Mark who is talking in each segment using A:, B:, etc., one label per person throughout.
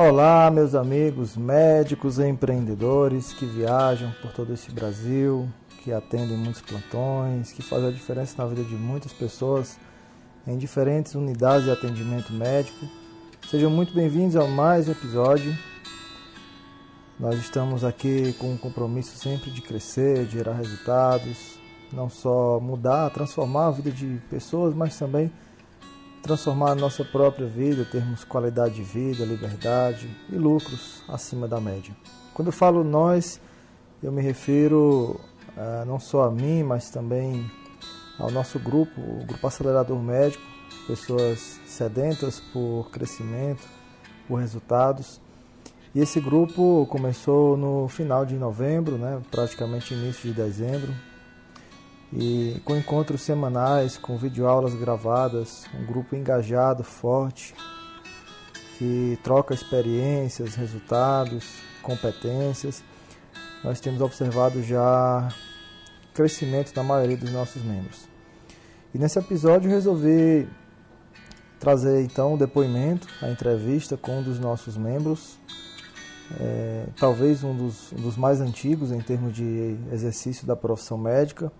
A: Olá, meus amigos médicos e empreendedores que viajam por todo esse Brasil, que atendem muitos plantões, que fazem a diferença na vida de muitas pessoas em diferentes unidades de atendimento médico. Sejam muito bem-vindos a mais um episódio. Nós estamos aqui com um compromisso sempre de crescer, de gerar resultados, não só mudar, transformar a vida de pessoas, mas também transformar a nossa própria vida, termos qualidade de vida, liberdade e lucros acima da média. Quando eu falo nós, eu me refiro uh, não só a mim, mas também ao nosso grupo, o Grupo Acelerador Médico, pessoas sedentas por crescimento, por resultados. E esse grupo começou no final de novembro, né, praticamente início de dezembro, e com encontros semanais, com videoaulas gravadas, um grupo engajado, forte, que troca experiências, resultados, competências. Nós temos observado já crescimento da maioria dos nossos membros. E nesse episódio resolvi trazer então o depoimento, a entrevista com um dos nossos membros, é, talvez um dos, um dos mais antigos em termos de exercício da profissão médica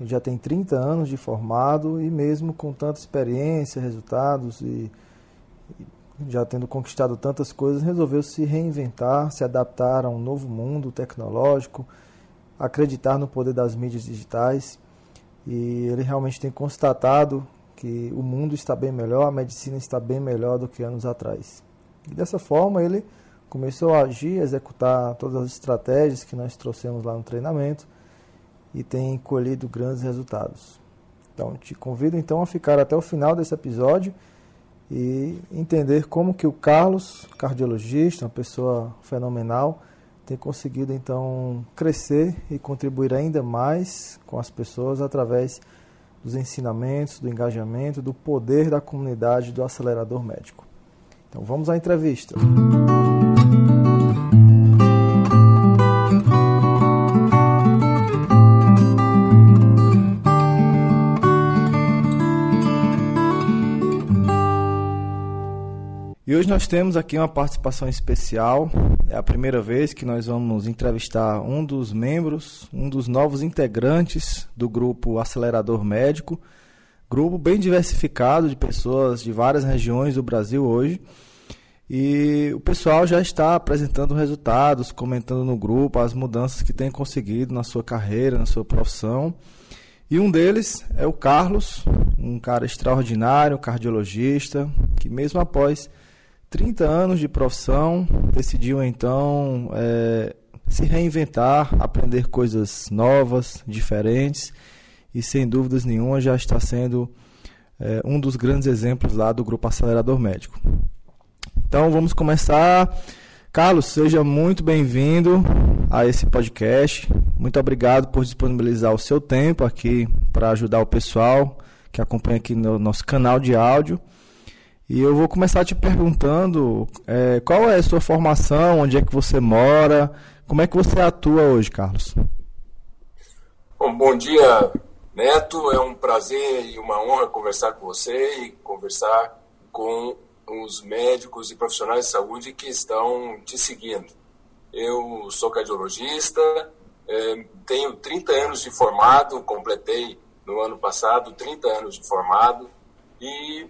A: ele já tem 30 anos de formado e mesmo com tanta experiência, resultados e, já tendo conquistado tantas coisas, resolveu se reinventar, se adaptar a um novo mundo tecnológico, acreditar no poder das mídias digitais. E ele realmente tem constatado que o mundo está bem melhor, a medicina está bem melhor do que anos atrás. E dessa forma ele começou a agir, a executar todas as estratégias que nós trouxemos lá no treinamento e tem colhido grandes resultados. Então, te convido então a ficar até o final desse episódio e entender como que o Carlos, cardiologista, uma pessoa fenomenal, tem conseguido então crescer e contribuir ainda mais com as pessoas através dos ensinamentos, do engajamento, do poder da comunidade do acelerador médico. Então vamos à entrevista. E hoje nós temos aqui uma participação especial. É a primeira vez que nós vamos entrevistar um dos membros, um dos novos integrantes do grupo Acelerador Médico. Grupo bem diversificado de pessoas de várias regiões do Brasil hoje. E o pessoal já está apresentando resultados, comentando no grupo as mudanças que tem conseguido na sua carreira, na sua profissão. E um deles é o Carlos, um cara extraordinário, cardiologista, que mesmo após 30 anos de profissão, decidiu então é, se reinventar, aprender coisas novas, diferentes e sem dúvidas nenhuma já está sendo é, um dos grandes exemplos lá do Grupo Acelerador Médico. Então vamos começar. Carlos, seja muito bem-vindo a esse podcast. Muito obrigado por disponibilizar o seu tempo aqui para ajudar o pessoal que acompanha aqui no nosso canal de áudio. E eu vou começar te perguntando é, qual é a sua formação, onde é que você mora, como é que você atua hoje, Carlos?
B: Bom, bom dia, Neto. É um prazer e uma honra conversar com você e conversar com os médicos e profissionais de saúde que estão te seguindo. Eu sou cardiologista, é, tenho 30 anos de formado, completei no ano passado 30 anos de formado e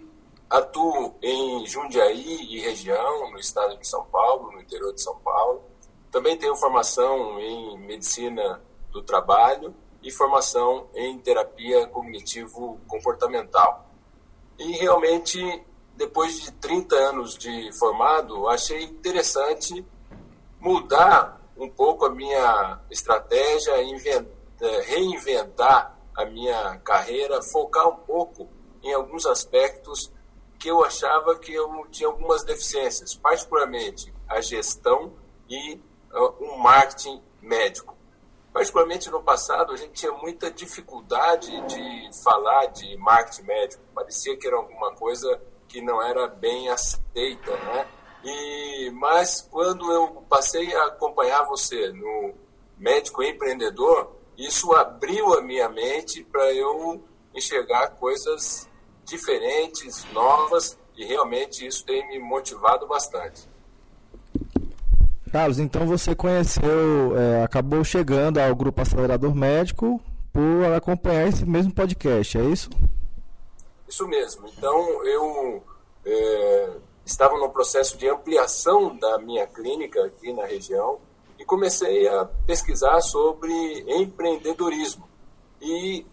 B: Atuo em Jundiaí e região, no estado de São Paulo, no interior de São Paulo. Também tenho formação em medicina do trabalho e formação em terapia cognitivo-comportamental. E realmente, depois de 30 anos de formado, achei interessante mudar um pouco a minha estratégia, eh, reinventar a minha carreira, focar um pouco em alguns aspectos que eu achava que eu tinha algumas deficiências, particularmente a gestão e uh, um marketing médico. Particularmente no passado, a gente tinha muita dificuldade de falar de marketing médico. Parecia que era alguma coisa que não era bem aceita, né? E, mas quando eu passei a acompanhar você no Médico Empreendedor, isso abriu a minha mente para eu enxergar coisas diferentes, novas, e realmente isso tem me motivado bastante.
A: Carlos, então você conheceu, é, acabou chegando ao Grupo Acelerador Médico por acompanhar esse mesmo podcast, é isso?
B: Isso mesmo. Então, eu é, estava no processo de ampliação da minha clínica aqui na região e comecei a pesquisar sobre empreendedorismo. E,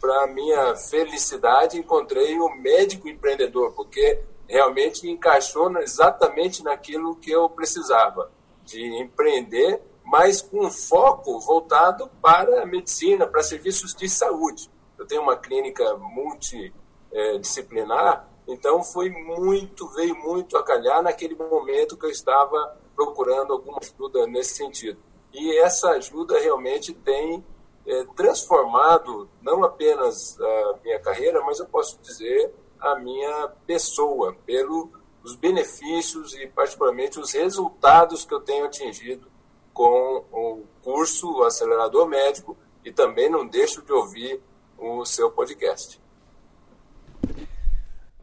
B: para minha felicidade, encontrei o médico empreendedor, porque realmente encaixou exatamente naquilo que eu precisava, de empreender, mas com foco voltado para a medicina, para serviços de saúde. Eu tenho uma clínica multidisciplinar, então foi muito, veio muito a calhar naquele momento que eu estava procurando alguma ajuda nesse sentido. E essa ajuda realmente tem é, transformado não apenas a minha carreira, mas eu posso dizer a minha pessoa, pelos benefícios e, particularmente, os resultados que eu tenho atingido com o curso Acelerador Médico e também não deixo de ouvir o seu podcast.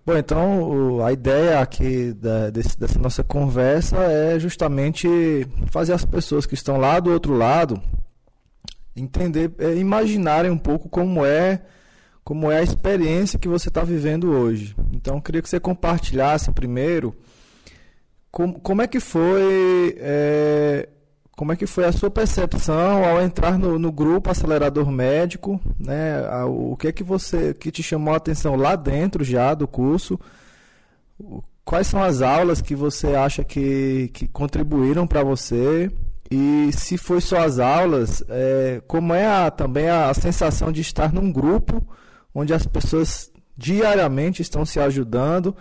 A: Bom, então a ideia aqui da, desse, dessa nossa conversa é justamente fazer as pessoas que estão lá do outro lado entender, é, imaginarem um pouco como é como é a experiência que você está vivendo hoje. Então, queria que você compartilhasse primeiro como, como é que foi é, como é que foi a sua percepção ao entrar no, no grupo acelerador médico, né? O que é que você que te chamou a atenção lá dentro já do curso? Quais são as aulas que você acha que, que contribuíram para você? E se foi só as aulas, é, como é a, também a sensação de estar num grupo onde as pessoas diariamente estão se ajudando.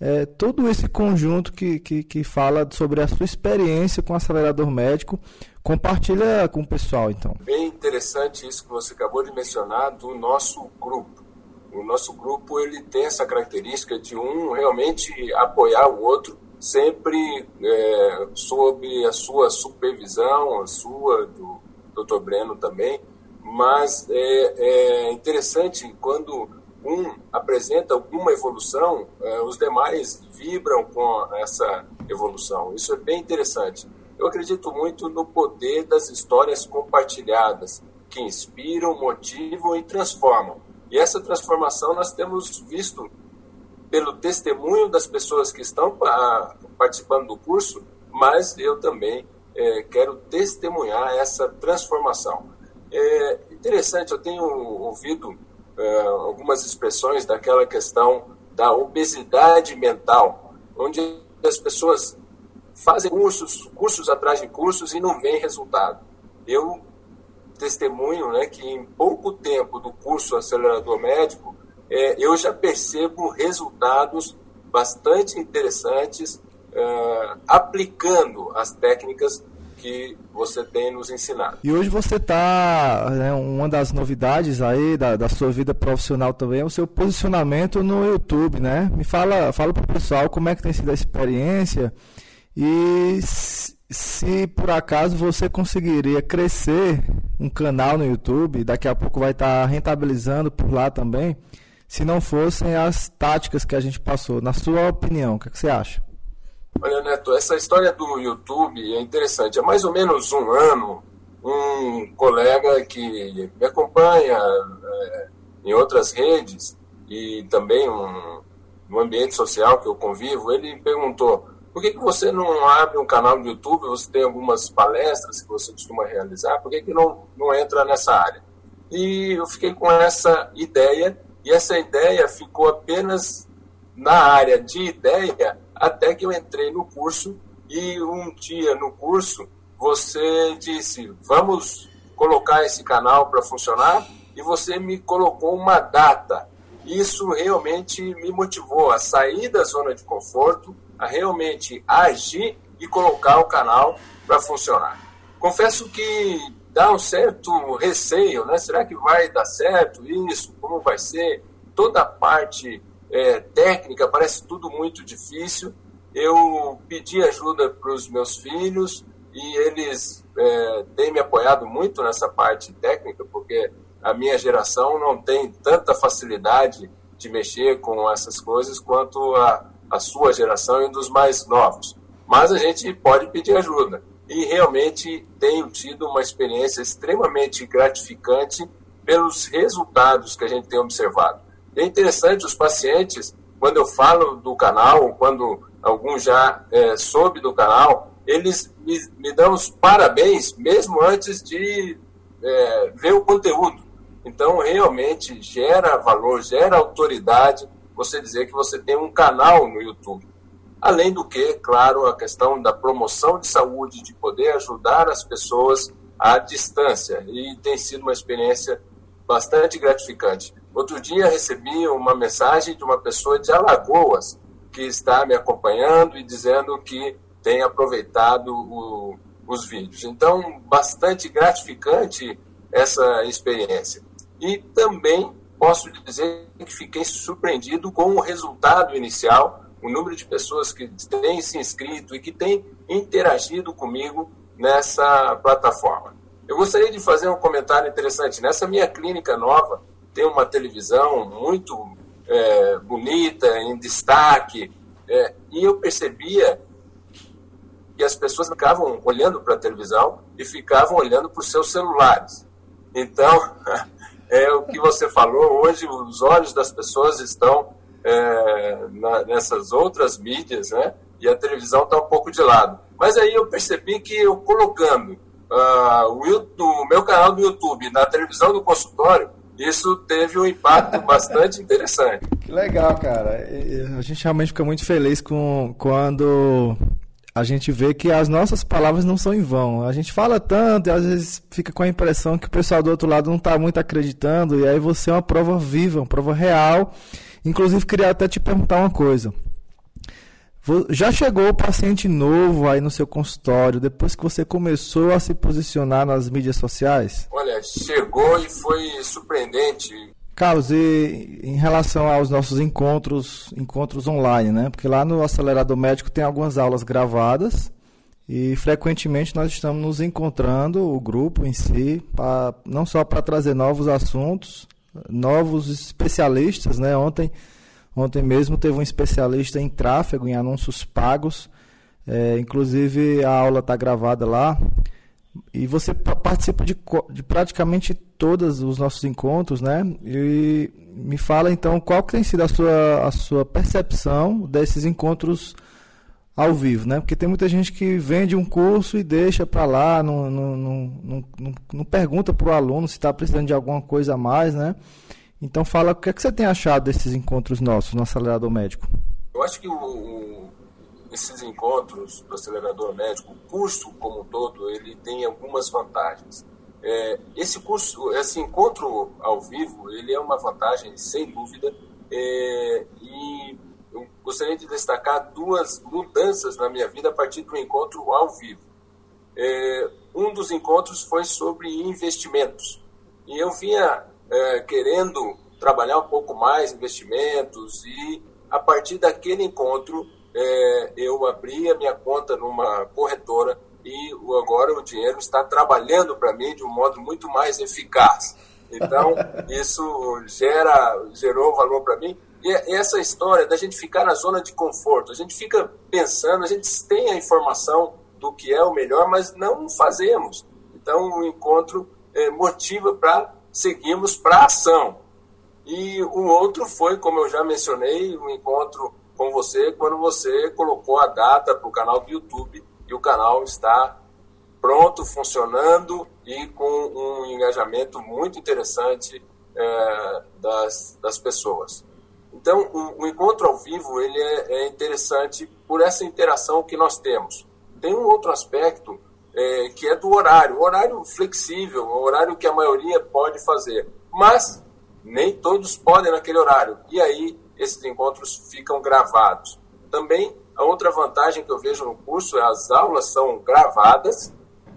A: É, todo esse conjunto que, que, que fala sobre a sua experiência com o acelerador médico, compartilha com o pessoal, então.
B: Bem interessante isso que você acabou de mencionar do nosso grupo. O nosso grupo ele tem essa característica de um realmente apoiar o outro, sempre é, sob a sua supervisão, a sua, do Dr. Breno também, mas é, é interessante quando um apresenta alguma evolução, é, os demais vibram com essa evolução. Isso é bem interessante. Eu acredito muito no poder das histórias compartilhadas, que inspiram, motivam e transformam. E essa transformação nós temos visto pelo testemunho das pessoas que estão participando do curso, mas eu também é, quero testemunhar essa transformação. É interessante, eu tenho ouvido é, algumas expressões daquela questão da obesidade mental, onde as pessoas fazem cursos, cursos atrás de cursos e não vêem resultado. Eu testemunho né, que em pouco tempo do curso acelerador médico, é, eu já percebo resultados bastante interessantes é, aplicando as técnicas que você tem nos ensinado.
A: E hoje você está, né, uma das novidades aí da, da sua vida profissional também é o seu posicionamento no YouTube, né? Me fala, fala para o pessoal como é que tem sido a experiência e se, por acaso você conseguiria crescer um canal no YouTube, daqui a pouco vai estar tá rentabilizando por lá também, se não fossem as táticas que a gente passou. Na sua opinião, o que, é que você acha?
B: Olha, Neto, essa história do YouTube é interessante. Há mais ou menos um ano, um colega que me acompanha é, em outras redes e também um, no ambiente social que eu convivo, ele perguntou: por que, que você não abre um canal no YouTube? Você tem algumas palestras que você costuma realizar, por que, que não, não entra nessa área? E eu fiquei com essa ideia, e essa ideia ficou apenas na área de ideia até que eu entrei no curso e um dia no curso você disse: vamos colocar esse canal para funcionar e você me colocou uma data. Isso realmente me motivou a sair da zona de conforto, a realmente agir e colocar o canal para funcionar. Confesso que dá um certo receio, né? Será que vai dar certo isso? Como vai ser? Toda a parte é, técnica, parece tudo muito difícil. Eu pedi ajuda para os meus filhos e eles é, têm me apoiado muito nessa parte técnica, porque a minha geração não tem tanta facilidade de mexer com essas coisas quanto a, a sua geração e dos mais novos. mas a gente pode pedir ajuda. E realmente tenho tido uma experiência extremamente gratificante pelos resultados que a gente tem observado. É interessante, os pacientes, quando eu falo do canal, quando algum já é, soube do canal, eles me, me, dão os parabéns mesmo antes de é, ver o conteúdo. Então, realmente gera valor, gera autoridade você dizer que você tem um canal no YouTube. Além do que, claro, a questão da promoção de saúde, de poder ajudar as pessoas à distância. E tem sido uma experiência bastante gratificante. Outro dia recebi uma mensagem de uma pessoa de Alagoas que está me acompanhando e dizendo que tem aproveitado o, os vídeos. Então, bastante gratificante essa experiência. E também posso dizer que fiquei surpreendido com o resultado inicial, o número de pessoas que têm se inscrito e que têm interagido comigo nessa plataforma. Eu gostaria de fazer um comentário interessante. Nessa minha clínica nova, tem uma televisão muito é, bonita, em destaque, é, e eu percebia que as pessoas ficavam olhando para a televisão e ficavam olhando para os seus celulares. Então, é o que você falou, hoje os olhos das pessoas estão é, na, nessas outras mídias, né? E a televisão está um pouco de lado. Mas aí eu percebi que eu colocando uh, o, o, meu canal do YouTube na televisão do consultório, isso teve um impacto bastante interessante.
A: Que legal, cara. A gente realmente fica muito feliz com quando a gente vê que as nossas palavras não são em vão. A gente fala tanto e às vezes fica com a impressão que o pessoal do outro lado não está muito acreditando, e aí você é uma prova viva, uma prova real. Inclusive, queria até te perguntar uma coisa. Já chegou o paciente novo aí no seu consultório depois que você começou a se posicionar nas mídias sociais?
B: Olha, chegou e foi surpreendente.
A: Carlos, e em relação aos nossos encontros, encontros online, né? Porque lá no Acelerador Médico tem algumas aulas gravadas e frequentemente nós estamos nos encontrando, o grupo em si, pra, não só para trazer novos assuntos, novos especialistas, né? Ontem Ontem mesmo teve um especialista em tráfego, em anúncios pagos. É, inclusive a aula está gravada lá. E você participa de, de, praticamente todos os nossos encontros, né? E me fala então qual que tem sido a sua, a sua percepção desses encontros ao vivo, né? Porque tem muita gente que vende um curso e deixa para lá, não, não, não, não, pergunta para o aluno se está precisando de alguma coisa a mais, né? Então fala o que, é que você tem achado desses encontros nossos no acelerador médico.
B: Eu acho que o, o, esses encontros do acelerador médico, o curso como um todo, ele tem algumas vantagens. É, esse curso, esse encontro ao vivo, ele é uma vantagem sem dúvida. É, e gostaria de destacar duas mudanças na minha vida a partir do encontro ao vivo. É, um dos encontros foi sobre investimentos. E eu vinha é, querendo trabalhar um pouco mais investimentos e a partir daquele encontro é, eu abri a minha conta numa corretora e agora o dinheiro está trabalhando para mim de um modo muito mais eficaz. Então isso gera gerou valor para mim e essa história da gente ficar na zona de conforto, a gente fica pensando, a gente tem a informação do que é o melhor, mas não fazemos. Então o encontro é, motiva para seguimos para a ação. E o outro foi, como eu já mencionei, o um encontro com você, quando você colocou a data para o canal do YouTube e o canal está pronto, funcionando e com um engajamento muito interessante é, das, das pessoas. Então, o, o, encontro ao vivo ele é, é interessante por essa interação que nós temos. Tem um outro aspecto é, que é do horário, horário flexível, horário que a maioria pode fazer, mas nem todos podem naquele horário. E aí esses encontros ficam gravados. Também a outra vantagem que eu vejo no curso é as aulas são gravadas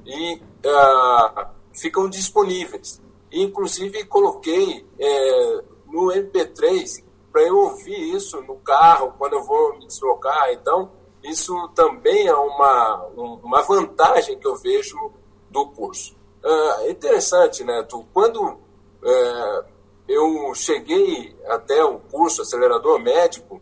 B: e uh, ficam disponíveis. Inclusive coloquei é, no MP3 para eu ouvir isso no carro quando eu vou me deslocar. Então isso também é uma, uma vantagem que eu vejo do curso. É interessante, Neto, quando é, eu cheguei até o curso acelerador médico,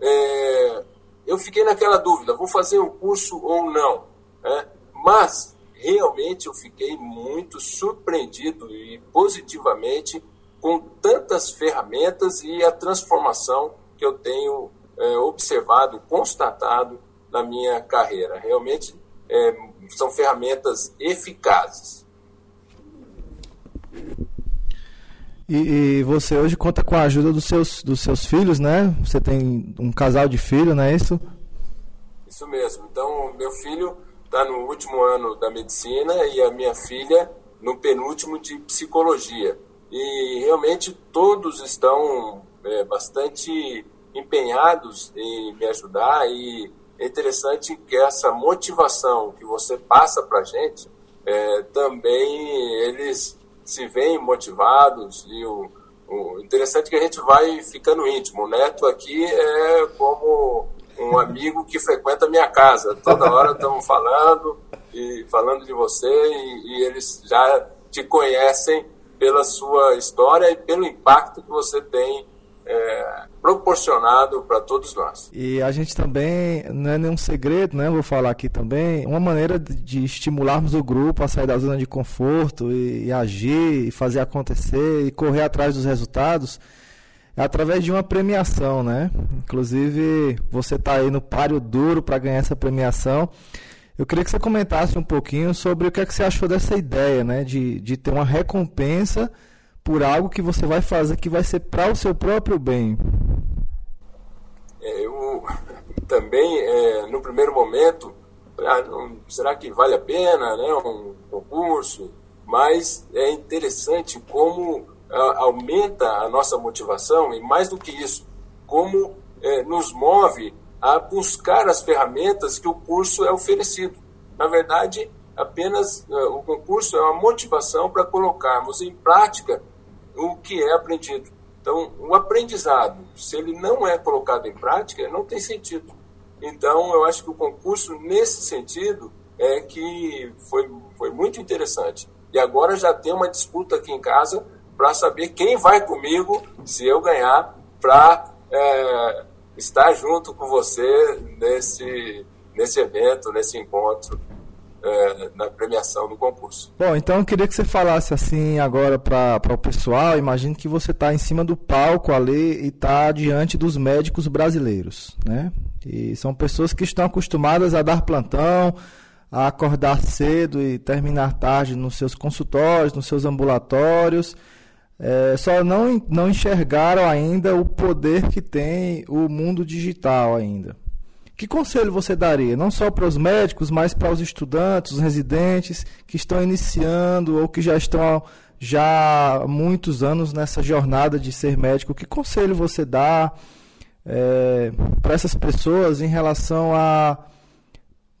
B: é, eu fiquei naquela dúvida, vou fazer o curso ou não. Né? Mas, realmente, eu fiquei muito surpreendido e positivamente com tantas ferramentas e a transformação que eu tenho é, observado, constatado na minha carreira. Realmente é, são ferramentas eficazes.
A: E, e, você hoje conta com a ajuda dos seus, dos seus filhos, né? Você tem um casal de filhos, não é isso?
B: Isso mesmo. Então, meu filho está no último ano da medicina e a minha filha no penúltimo de psicologia. E realmente todos estão é, bastante empenhados em me ajudar e é interessante que essa motivação que você passa para a gente, é, também eles se veem motivados e o, o interessante é que a gente vai ficando íntimo. O Neto aqui é como um amigo que frequenta a minha casa. Toda hora estamos falando e falando de você e, e eles já te conhecem pela sua história e pelo impacto que você tem é, proporcionado para todos nós.
A: E a gente também, não é nenhum segredo, né? Vou falar aqui também, uma maneira de estimularmos o grupo a sair da zona de conforto e, e agir, e fazer acontecer e correr atrás dos resultados é através de uma premiação, né? Inclusive, você está aí no páreo duro para ganhar essa premiação. Eu queria que você comentasse um pouquinho sobre o que, é que você achou dessa ideia, né? De, de ter uma recompensa por algo que você vai fazer que vai ser para o seu próprio bem.
B: É, eu também, é, no primeiro momento, ah, não, será que vale a pena né, um concurso? Mas é interessante como aumenta a nossa motivação e, mais do que isso, como é, nos move a buscar as ferramentas que o curso é oferecido. Na verdade, apenas uh, o concurso é uma motivação para colocarmos em prática o que é aprendido. Então, o aprendizado, se ele não é colocado em prática, não tem sentido. Então, eu acho que o concurso, nesse sentido, é que foi, foi muito interessante. E agora já tem uma disputa aqui em casa para saber quem vai comigo, se eu ganhar, para é, estar junto com você nesse, nesse evento, nesse encontro é, na premiação do concurso.
A: Bom, então eu queria que você falasse assim agora para o pessoal. Imagino que você está em cima do palco ali e está diante dos médicos brasileiros, né? E são pessoas que estão acostumadas a dar plantão, a acordar cedo e terminar tarde nos seus consultórios, nos seus ambulatórios. É, só não, não enxergaram ainda o poder que tem o mundo digital ainda. Que conselho você daria, não só para os médicos, mas para os estudantes, os residentes que estão iniciando ou que já estão já há muitos anos nessa jornada de ser médico? Que conselho você dá é, para essas pessoas em relação a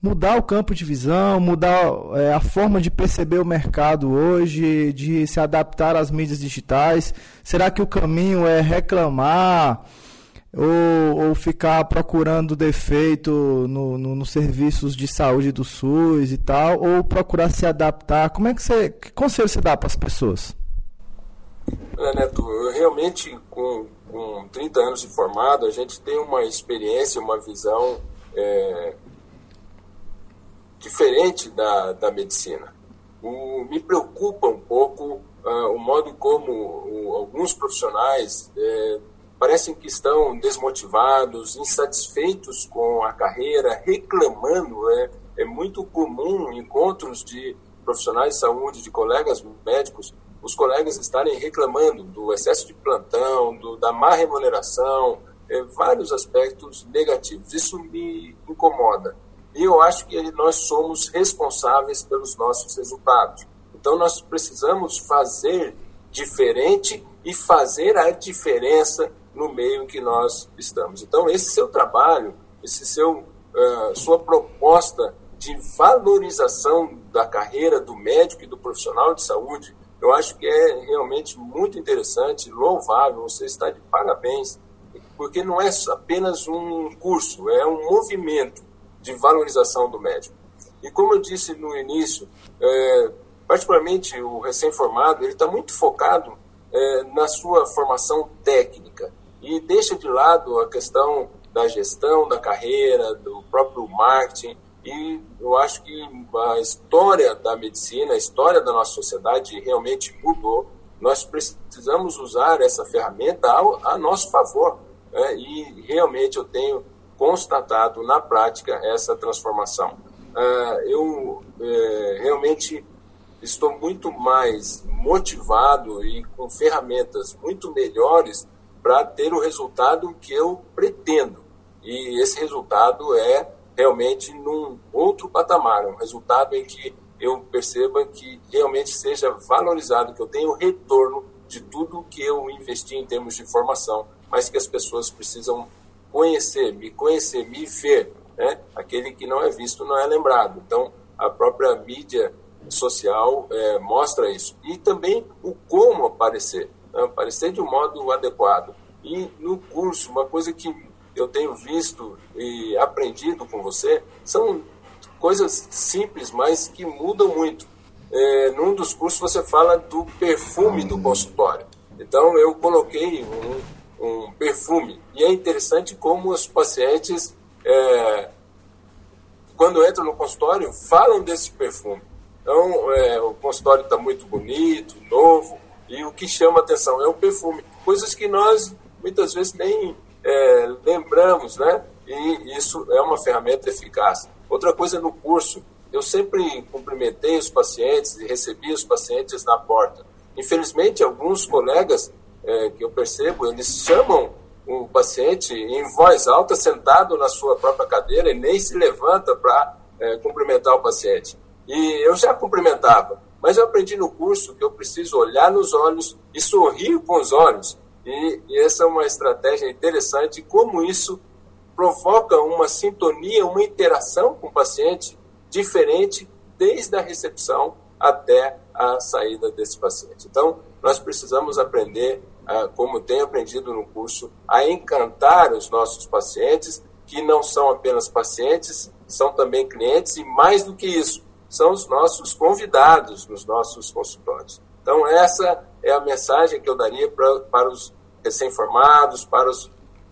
A: mudar o campo de visão, mudar é, a forma de perceber o mercado hoje, de se adaptar às mídias digitais? Será que o caminho é reclamar? ou, ou ficar procurando defeito nos no, no serviços de saúde do SUS e tal, ou procurar se adaptar? Como é que você. Que conselho você dá para as pessoas?
B: Neto, eu realmente, com, com 30 anos de formado, a gente tem uma experiência, uma visão é, diferente da, da medicina. O, me preocupa um pouco uh, o modo como o, alguns profissionais é, parecem que estão desmotivados, insatisfeitos com a carreira, reclamando. É, é muito comum encontros de profissionais de saúde, de colegas médicos, os colegas estarem reclamando do excesso de plantão, do, da má remuneração, é, vários aspectos negativos. Isso me incomoda. E eu acho que nós somos responsáveis pelos nossos resultados. Então, nós precisamos fazer diferente e fazer a diferença no meio em que nós estamos. Então, esse seu trabalho, esse seu, uh, sua proposta de valorização da carreira do médico e do profissional de saúde, eu acho que é realmente muito interessante, louvável, você está de parabéns, porque não é apenas um curso, é um movimento de valorização do médico. E como eu disse no início, é, particularmente o recém-formado, ele está muito focado é, na sua formação técnica e deixa de lado a questão da gestão da carreira, do próprio marketing. E eu acho que a história da medicina, a história da nossa sociedade realmente mudou. Nós precisamos usar essa ferramenta ao, a nosso favor. Né? E realmente eu tenho constatado na prática essa transformação. Uh, eu uh, realmente estou muito mais motivado e com ferramentas muito melhores para ter o resultado que eu pretendo. E esse resultado é realmente num outro patamar, um resultado em que eu perceba que realmente seja valorizado, que eu tenha o retorno de tudo que eu investi em termos de formação, mas que as pessoas precisam conhecer, me conhecer, me ver. Né? Aquele que não é visto não é lembrado. Então, a própria mídia social é, mostra isso. E também o como aparecer, né? aparecer de um modo adequado. E no curso, uma coisa que eu tenho visto e aprendido com você são coisas simples, mas que mudam muito. É, num dos cursos você fala do perfume do consultório. Então eu coloquei um, um perfume e é interessante como os pacientes é, quando entram no consultório falam desse perfume. Então é, o consultório está muito bonito, novo e o que chama atenção é o perfume, coisas que nós muitas vezes nem é, lembramos, né? E isso é uma ferramenta eficaz. Outra coisa no curso, eu sempre cumprimentei os pacientes e recebi os pacientes na porta. Infelizmente, alguns colegas é, que eu percebo, eles chamam o paciente em voz alta, sentado na sua própria cadeira, e nem se levanta para é, cumprimentar o paciente. E eu já cumprimentava, mas eu aprendi no curso que eu preciso olhar nos olhos e sorrir com os olhos. E, e essa é uma estratégia interessante, como isso provoca uma sintonia, uma interação com o paciente diferente desde a recepção até a saída desse paciente. Então, nós precisamos aprender, como tenho aprendido no curso, a encantar os nossos pacientes, que não são apenas pacientes, são também clientes e, mais do que isso, são os nossos convidados nos nossos consultórios. Então, essa é a mensagem que eu daria pra, para os recém-formados, para os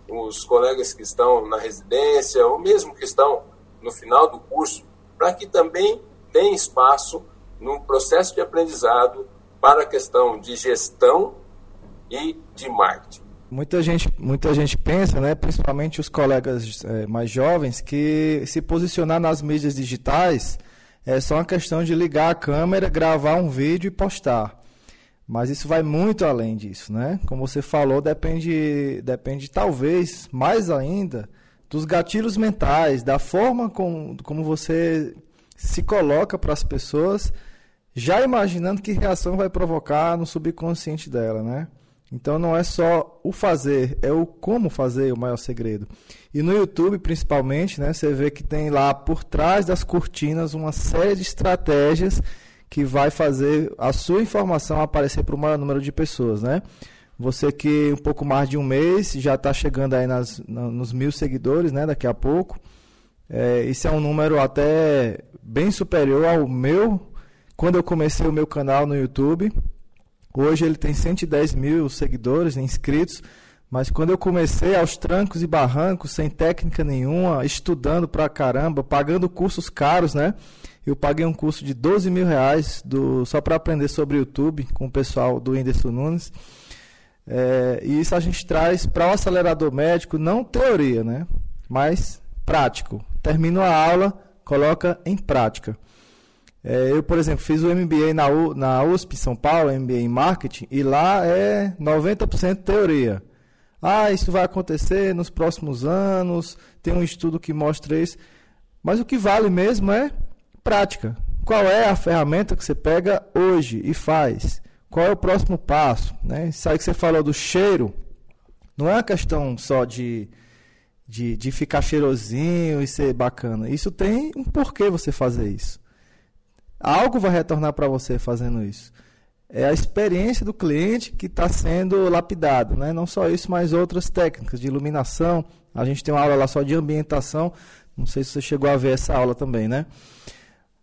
B: os colegas que estão na residência, ou mesmo que estão no final do curso, para que também tenha espaço no processo de aprendizado para a questão de gestão e de marketing.
A: Muita gente, muita gente pensa, né, principalmente os colegas é, mais jovens, que se posicionar nas mídias digitais é só uma questão de ligar a câmera, gravar um vídeo e postar. Mas isso vai muito além disso, né? Como você falou, depende, depende talvez mais ainda dos gatilhos mentais, da forma com, como você se coloca para as pessoas, já imaginando que reação vai provocar no subconsciente dela, né? Então não é só o fazer, é o como fazer o maior segredo. E no YouTube, principalmente, né, você vê que tem lá por trás das cortinas uma série de estratégias que vai fazer a sua informação aparecer para o maior número de pessoas, né? Você que um pouco mais de um mês já está chegando aí nas, nos mil seguidores, né? Daqui a pouco. É, isso é um número até bem superior ao meu quando eu comecei o meu canal no YouTube. Hoje ele tem 110 mil seguidores, inscritos. Mas quando eu comecei aos trancos e barrancos, sem técnica nenhuma, estudando pra caramba, pagando cursos caros, né? Eu paguei um curso de 12 mil reais do, só para aprender sobre YouTube com o pessoal do Whindersson Nunes. É, e isso a gente traz para o acelerador médico, não teoria, né? Mas prático. Termina a aula, coloca em prática. É, eu, por exemplo, fiz o MBA na, U, na USP São Paulo, MBA em Marketing, e lá é 90% teoria. Ah, isso vai acontecer nos próximos anos, tem um estudo que mostra isso. Mas o que vale mesmo é prática. Qual é a ferramenta que você pega hoje e faz? Qual é o próximo passo? Né? Isso aí que você falou do cheiro, não é uma questão só de, de, de ficar cheirosinho e ser bacana. Isso tem um porquê você fazer isso. Algo vai retornar para você fazendo isso. É a experiência do cliente que está sendo lapidado. Né? Não só isso, mas outras técnicas de iluminação. A gente tem uma aula lá só de ambientação. Não sei se você chegou a ver essa aula também, né?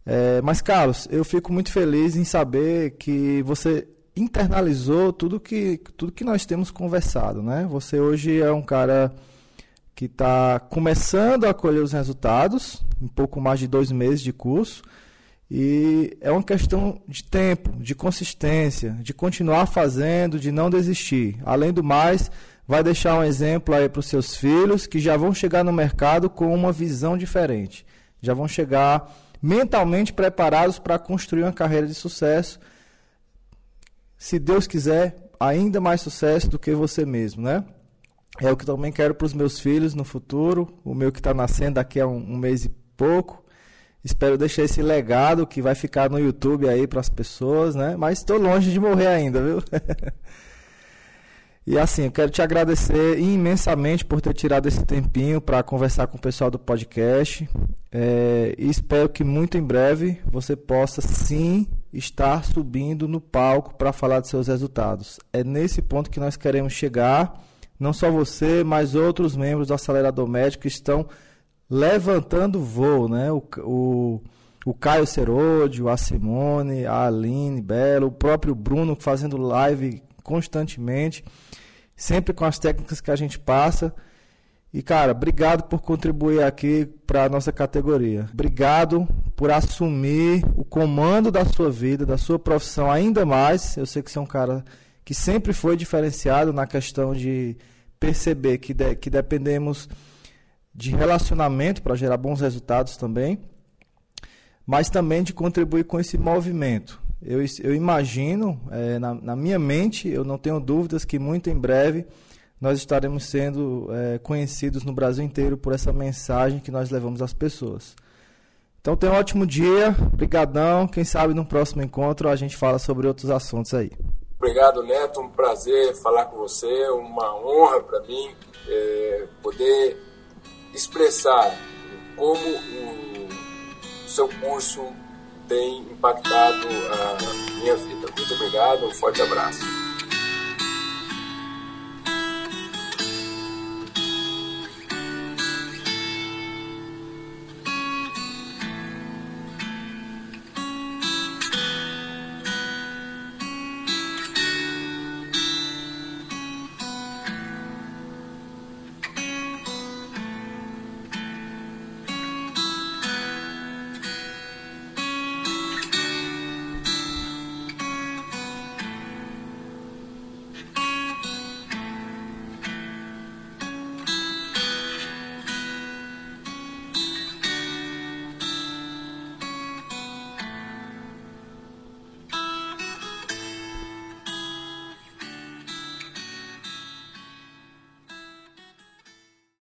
A: É, mas, Carlos, eu fico muito feliz em saber que você internalizou tudo que, tudo que nós temos conversado. Né? Você hoje é um cara que está começando a colher os resultados, um pouco mais de dois meses de curso. E é uma questão de tempo, de consistência, de continuar fazendo, de não desistir. Além do mais, vai deixar um exemplo aí para os seus filhos que já vão chegar no mercado com uma visão diferente. Já vão chegar mentalmente preparados para construir uma carreira de sucesso. Se Deus quiser, ainda mais sucesso do que você mesmo, né? É o que também quero para os meus filhos no futuro. O meu que está nascendo daqui a um, um mês e pouco. Espero deixar esse legado que vai ficar no YouTube aí para as pessoas, né? Mas estou longe de morrer ainda, viu? e assim, eu quero te agradecer imensamente por ter tirado esse tempinho para conversar com o pessoal do podcast. É, e espero que muito em breve você possa sim estar subindo no palco para falar de seus resultados. É nesse ponto que nós queremos chegar. Não só você, mas outros membros do Acelerador Médico estão levantando voo, né? O, o, o Caio Seródio, a Simone, a Aline Belo, o próprio Bruno fazendo live constantemente, sempre com as técnicas que a gente passa. E cara, obrigado por contribuir aqui para a nossa categoria. Obrigado por assumir o comando da sua vida, da sua profissão ainda mais. Eu sei que você é um cara que sempre foi diferenciado na questão de perceber que, de, que dependemos de relacionamento para gerar bons resultados também, mas também de contribuir com esse movimento. Eu, eu imagino, é, na, na, minha mente, eu não tenho dúvidas que muito em breve nós estaremos sendo é, conhecidos no Brasil inteiro por essa mensagem que nós levamos às pessoas. Então tenha um ótimo dia, brigadão. Quem sabe no próximo encontro a gente fala sobre outros assuntos aí.
B: Obrigado, Neto. Um prazer falar com você. Uma honra para mim é, poder expressar como o seu curso tem impactado a minha vida. Muito obrigado, um forte abraço.